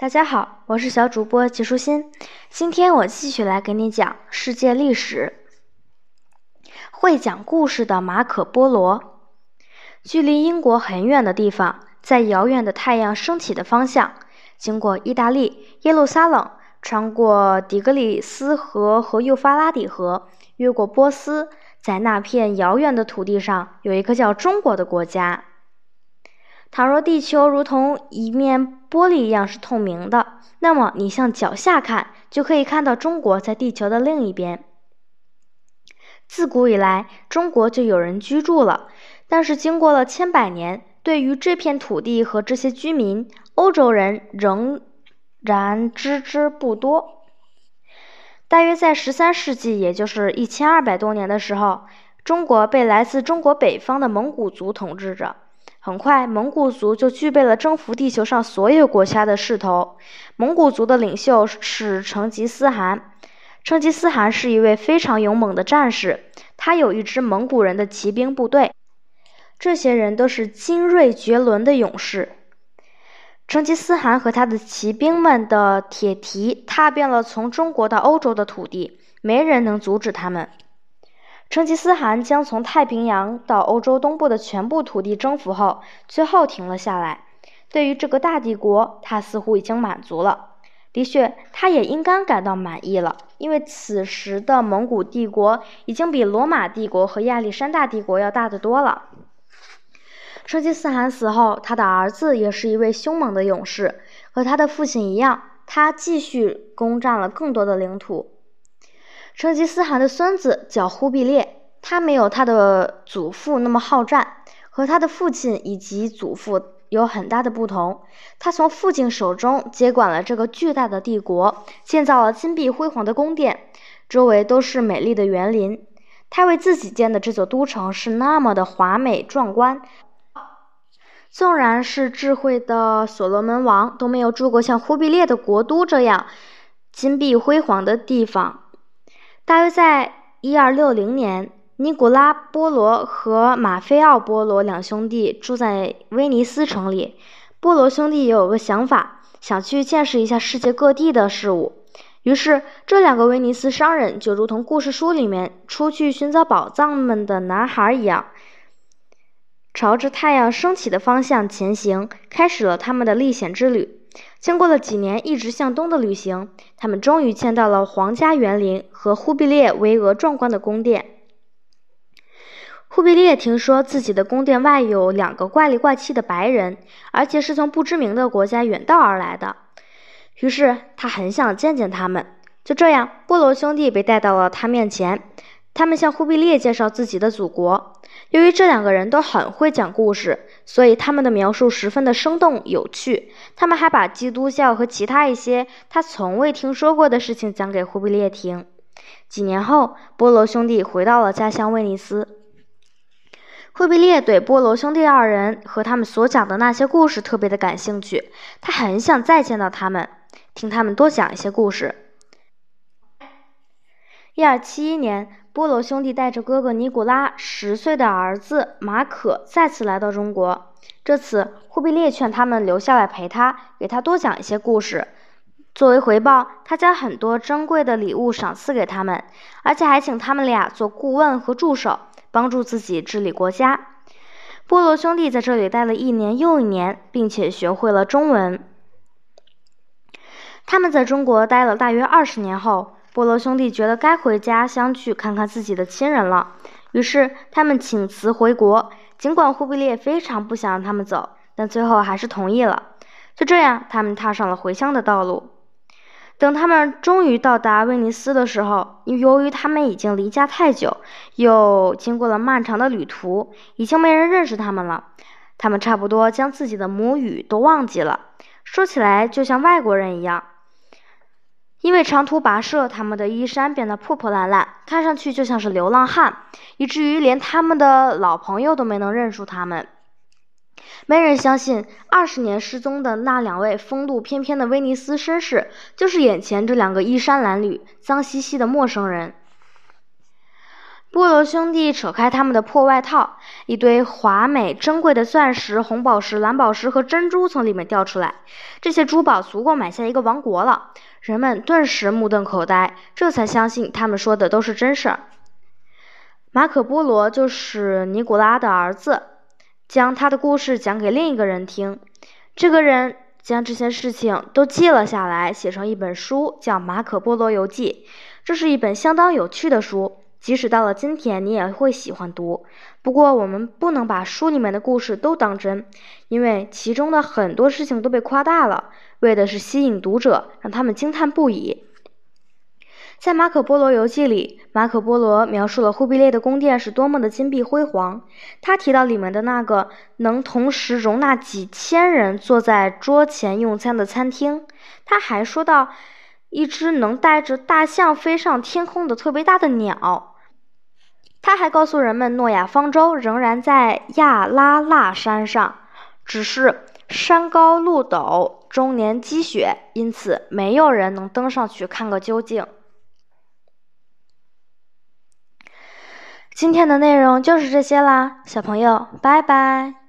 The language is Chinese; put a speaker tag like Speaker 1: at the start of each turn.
Speaker 1: 大家好，我是小主播吉舒心。今天我继续来给你讲世界历史。会讲故事的马可·波罗，距离英国很远的地方，在遥远的太阳升起的方向，经过意大利耶路撒冷，穿过底格里斯河和幼发拉底河，越过波斯，在那片遥远的土地上，有一个叫中国的国家。倘若地球如同一面玻璃一样是透明的，那么你向脚下看，就可以看到中国在地球的另一边。自古以来，中国就有人居住了，但是经过了千百年，对于这片土地和这些居民，欧洲人仍然知之不多。大约在十三世纪，也就是一千二百多年的时候，中国被来自中国北方的蒙古族统治着。很快，蒙古族就具备了征服地球上所有国家的势头。蒙古族的领袖是成吉思汗。成吉思汗是一位非常勇猛的战士，他有一支蒙古人的骑兵部队，这些人都是精锐绝伦的勇士。成吉思汗和他的骑兵们的铁蹄踏遍了从中国到欧洲的土地，没人能阻止他们。成吉思汗将从太平洋到欧洲东部的全部土地征服后，最后停了下来。对于这个大帝国，他似乎已经满足了。的确，他也应该感到满意了，因为此时的蒙古帝国已经比罗马帝国和亚历山大帝国要大得多了。成吉思汗死后，他的儿子也是一位凶猛的勇士，和他的父亲一样，他继续攻占了更多的领土。成吉思汗的孙子叫忽必烈，他没有他的祖父那么好战，和他的父亲以及祖父有很大的不同。他从父亲手中接管了这个巨大的帝国，建造了金碧辉煌的宫殿，周围都是美丽的园林。他为自己建的这座都城是那么的华美壮观，纵然是智慧的所罗门王都没有住过像忽必烈的国都这样金碧辉煌的地方。大约在一二六零年，尼古拉·波罗和马菲奥·波罗两兄弟住在威尼斯城里。波罗兄弟也有个想法，想去见识一下世界各地的事物。于是，这两个威尼斯商人就如同故事书里面出去寻找宝藏们的男孩一样，朝着太阳升起的方向前行，开始了他们的历险之旅。经过了几年一直向东的旅行，他们终于见到了皇家园林和忽必烈巍峨壮观的宫殿。忽必烈听说自己的宫殿外有两个怪里怪气的白人，而且是从不知名的国家远道而来的，于是他很想见见他们。就这样，波罗兄弟被带到了他面前。他们向忽必烈介绍自己的祖国。由于这两个人都很会讲故事，所以他们的描述十分的生动有趣。他们还把基督教和其他一些他从未听说过的事情讲给忽必烈听。几年后，波罗兄弟回到了家乡威尼斯。忽必烈对波罗兄弟二人和他们所讲的那些故事特别的感兴趣，他很想再见到他们，听他们多讲一些故事。一二七一年。波罗兄弟带着哥哥尼古拉十岁的儿子马可再次来到中国。这次，忽必烈劝他们留下来陪他，给他多讲一些故事。作为回报，他将很多珍贵的礼物赏赐给他们，而且还请他们俩做顾问和助手，帮助自己治理国家。波罗兄弟在这里待了一年又一年，并且学会了中文。他们在中国待了大约二十年后。波罗兄弟觉得该回家乡去看看自己的亲人了，于是他们请辞回国。尽管忽必烈非常不想让他们走，但最后还是同意了。就这样，他们踏上了回乡的道路。等他们终于到达威尼斯的时候，由于他们已经离家太久，又经过了漫长的旅途，已经没人认识他们了。他们差不多将自己的母语都忘记了，说起来就像外国人一样。因为长途跋涉，他们的衣衫变得破破烂烂，看上去就像是流浪汉，以至于连他们的老朋友都没能认出他们。没人相信，二十年失踪的那两位风度翩翩的威尼斯绅士，就是眼前这两个衣衫褴褛、脏兮兮的陌生人。波罗兄弟扯开他们的破外套，一堆华美珍贵的钻石、红宝石、蓝宝石和珍珠从里面掉出来。这些珠宝足够买下一个王国了。人们顿时目瞪口呆，这才相信他们说的都是真事儿。马可·波罗就是尼古拉的儿子，将他的故事讲给另一个人听。这个人将这些事情都记了下来，写成一本书，叫《马可·波罗游记》。这是一本相当有趣的书，即使到了今天，你也会喜欢读。不过，我们不能把书里面的故事都当真，因为其中的很多事情都被夸大了，为的是吸引读者，让他们惊叹不已。在《马可·波罗游记》里，马可·波罗描述了忽必烈的宫殿是多么的金碧辉煌。他提到里面的那个能同时容纳几千人坐在桌前用餐的餐厅。他还说到一只能带着大象飞上天空的特别大的鸟。他还告诉人们，诺亚方舟仍然在亚拉腊山上，只是山高路陡，终年积雪，因此没有人能登上去看个究竟。今天的内容就是这些啦，小朋友，拜拜。